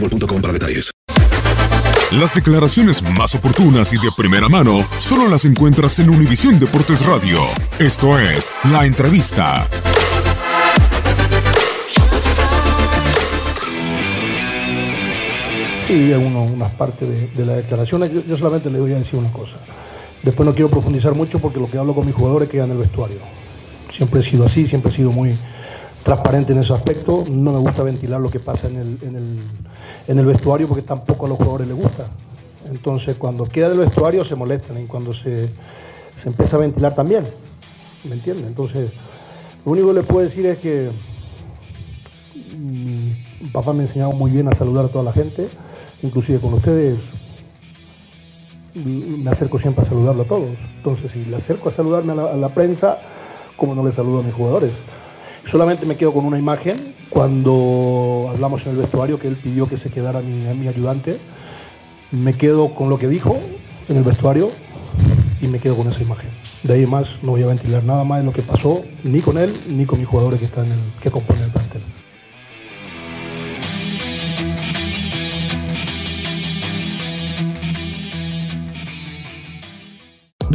boostmobile.com detalles. Las declaraciones más oportunas y de primera mano solo las encuentras en Univisión Deportes Radio. Esto es La Entrevista. Sí, uno, partes de, de las declaraciones. Yo, solamente le voy a decir una cosa. Después no quiero profundizar mucho porque lo que hablo con mis jugadores queda en el vestuario. Siempre he sido así, siempre he sido muy transparente en ese aspecto. No me gusta ventilar lo que pasa en el, en el, en el vestuario porque tampoco a los jugadores les gusta. Entonces, cuando queda del vestuario se molestan y cuando se, se empieza a ventilar también. ¿Me entienden? Entonces, lo único que le puedo decir es que mi papá me ha enseñado muy bien a saludar a toda la gente, inclusive con ustedes mm, me acerco siempre a saludarlo a todos. Entonces, si le acerco a saludarme a la, a la prensa, como no le saludo a mis jugadores. Solamente me quedo con una imagen cuando hablamos en el vestuario que él pidió que se quedara mi, ayudante. Me quedo con lo que dijo en el vestuario y me quedo con esa imagen. De ahí más no voy a ventilar nada más de lo que pasó ni con él ni con mis jugadores que están en el, que componen el plantel.